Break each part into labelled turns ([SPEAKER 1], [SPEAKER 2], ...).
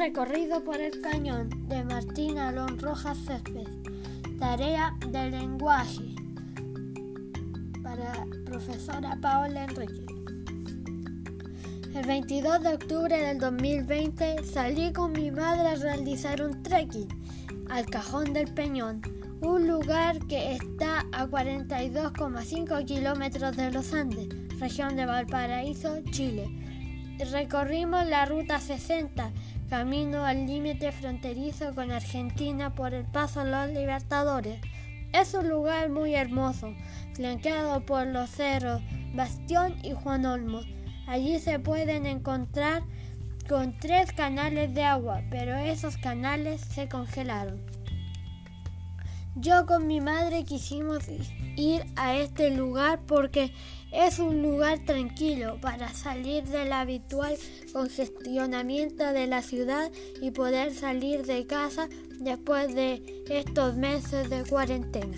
[SPEAKER 1] recorrido por el cañón de Martín Alon Rojas Césped. Tarea de lenguaje para profesora Paola Enrique. El 22 de octubre del 2020 salí con mi madre a realizar un trekking al Cajón del Peñón, un lugar que está a 42,5 kilómetros de los Andes, región de Valparaíso, Chile. Recorrimos la ruta 60, camino al límite fronterizo con Argentina por el paso Los Libertadores. Es un lugar muy hermoso, flanqueado por los cerros Bastión y Juan Olmos. Allí se pueden encontrar con tres canales de agua, pero esos canales se congelaron. Yo con mi madre quisimos ir a este lugar porque es un lugar tranquilo para salir del habitual congestionamiento de la ciudad y poder salir de casa después de estos meses de cuarentena.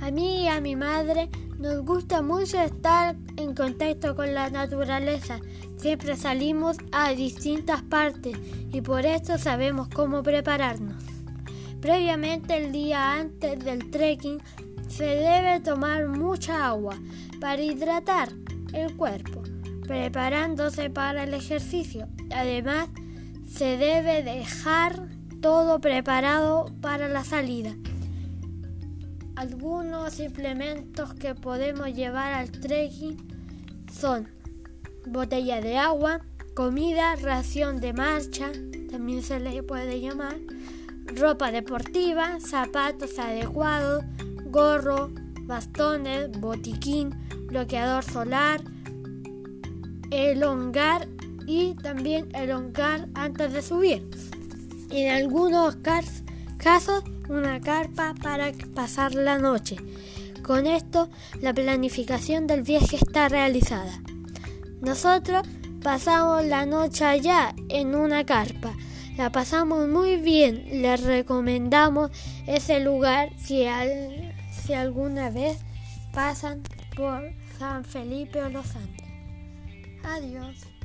[SPEAKER 1] A mí y a mi madre nos gusta mucho estar en contacto con la naturaleza. Siempre salimos a distintas partes y por esto sabemos cómo prepararnos. Previamente el día antes del trekking se debe tomar mucha agua para hidratar el cuerpo, preparándose para el ejercicio. Además, se debe dejar todo preparado para la salida. Algunos implementos que podemos llevar al trekking son botella de agua, comida, ración de marcha, también se le puede llamar, ropa deportiva, zapatos adecuados, gorro, bastones, botiquín, bloqueador solar, elongar y también elongar antes de subir. En algunos casos una carpa para pasar la noche. Con esto la planificación del viaje está realizada. Nosotros pasamos la noche allá en una carpa. La pasamos muy bien. Les recomendamos ese lugar si, si alguna vez pasan por San Felipe o Los Andes. Adiós.